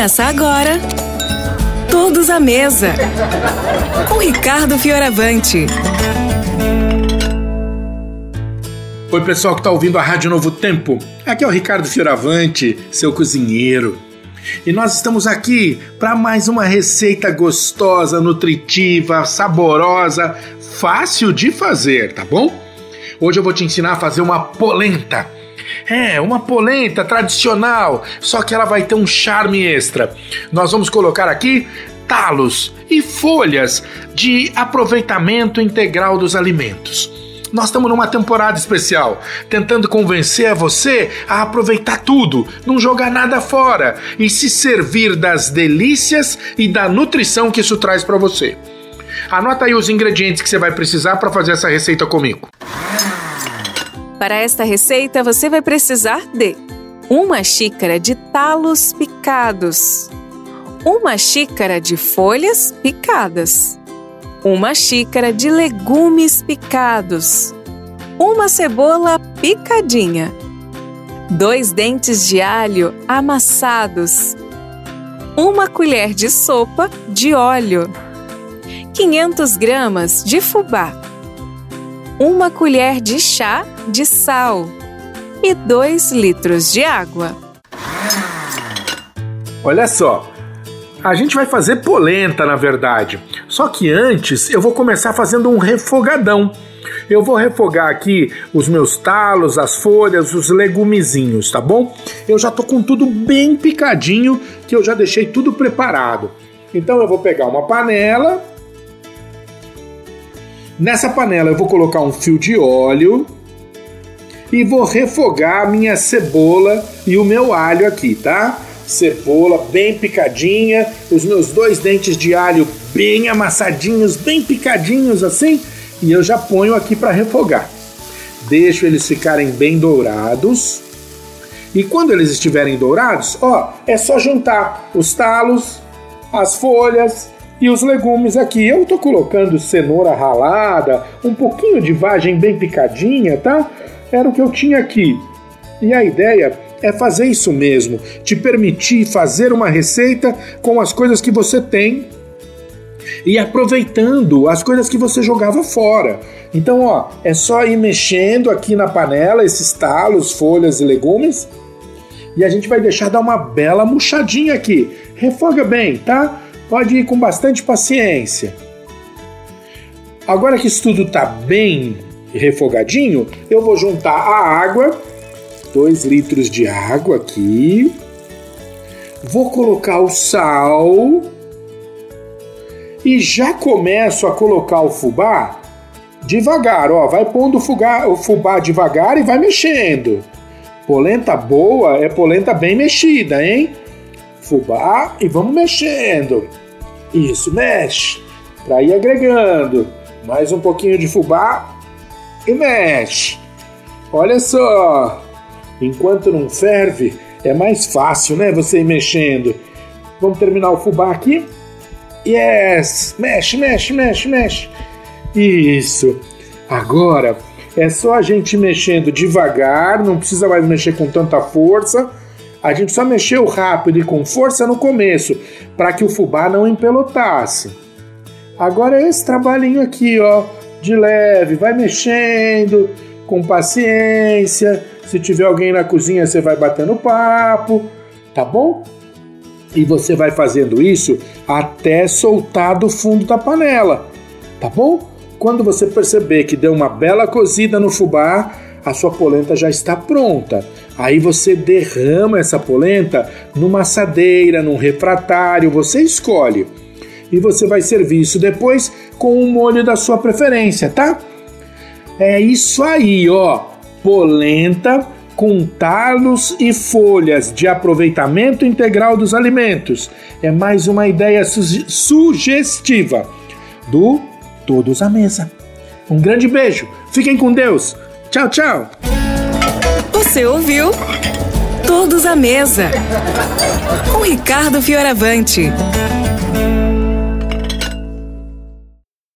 Começa agora. Todos à mesa. Com Ricardo Fioravante. Oi, pessoal que está ouvindo a Rádio Novo Tempo. Aqui é o Ricardo Fioravante, seu cozinheiro. E nós estamos aqui para mais uma receita gostosa, nutritiva, saborosa, fácil de fazer, tá bom? Hoje eu vou te ensinar a fazer uma polenta. É, uma polenta tradicional, só que ela vai ter um charme extra. Nós vamos colocar aqui talos e folhas de aproveitamento integral dos alimentos. Nós estamos numa temporada especial, tentando convencer você a aproveitar tudo, não jogar nada fora e se servir das delícias e da nutrição que isso traz para você. Anota aí os ingredientes que você vai precisar para fazer essa receita comigo. Para esta receita, você vai precisar de uma xícara de talos picados, uma xícara de folhas picadas, uma xícara de legumes picados, uma cebola picadinha, dois dentes de alho amassados, uma colher de sopa de óleo, 500 gramas de fubá uma colher de chá de sal e 2 litros de água. Olha só, a gente vai fazer polenta na verdade. Só que antes eu vou começar fazendo um refogadão. Eu vou refogar aqui os meus talos, as folhas, os legumezinhos, tá bom? Eu já tô com tudo bem picadinho, que eu já deixei tudo preparado. Então eu vou pegar uma panela, Nessa panela eu vou colocar um fio de óleo e vou refogar a minha cebola e o meu alho aqui, tá? Cebola bem picadinha, os meus dois dentes de alho bem amassadinhos, bem picadinhos assim, e eu já ponho aqui para refogar. Deixo eles ficarem bem dourados. E quando eles estiverem dourados, ó, é só juntar os talos, as folhas e os legumes aqui, eu tô colocando cenoura ralada, um pouquinho de vagem bem picadinha, tá? Era o que eu tinha aqui. E a ideia é fazer isso mesmo, te permitir fazer uma receita com as coisas que você tem e aproveitando as coisas que você jogava fora. Então, ó, é só ir mexendo aqui na panela esses talos, folhas e legumes. E a gente vai deixar dar uma bela murchadinha aqui. Refoga bem, tá? Pode ir com bastante paciência. Agora que isso tudo está bem refogadinho, eu vou juntar a água, 2 litros de água aqui. Vou colocar o sal e já começo a colocar o fubá devagar, ó, vai pondo o fubá, o fubá devagar e vai mexendo. Polenta boa é polenta bem mexida, hein? Fubá e vamos mexendo. Isso, mexe. Para ir agregando. Mais um pouquinho de fubá e mexe. Olha só. Enquanto não ferve, é mais fácil, né? Você ir mexendo. Vamos terminar o fubá aqui. Yes! Mexe, mexe, mexe, mexe. Isso. Agora é só a gente mexendo devagar, não precisa mais mexer com tanta força a gente só mexeu rápido e com força no começo, para que o fubá não empelotasse. Agora é esse trabalhinho aqui, ó, de leve, vai mexendo com paciência. Se tiver alguém na cozinha, você vai batendo papo, tá bom? E você vai fazendo isso até soltar do fundo da panela, tá bom? Quando você perceber que deu uma bela cozida no fubá, a sua polenta já está pronta. Aí você derrama essa polenta numa assadeira, num refratário, você escolhe. E você vai servir isso depois com o um molho da sua preferência, tá? É isso aí, ó. Polenta com talos e folhas de aproveitamento integral dos alimentos. É mais uma ideia su sugestiva do Todos à Mesa. Um grande beijo. Fiquem com Deus. Tchau, tchau. Você ouviu? Todos à mesa. Com Ricardo Fioravante.